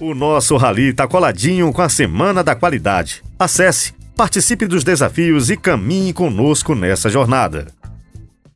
O nosso rally está coladinho com a Semana da Qualidade. Acesse, participe dos desafios e caminhe conosco nessa jornada.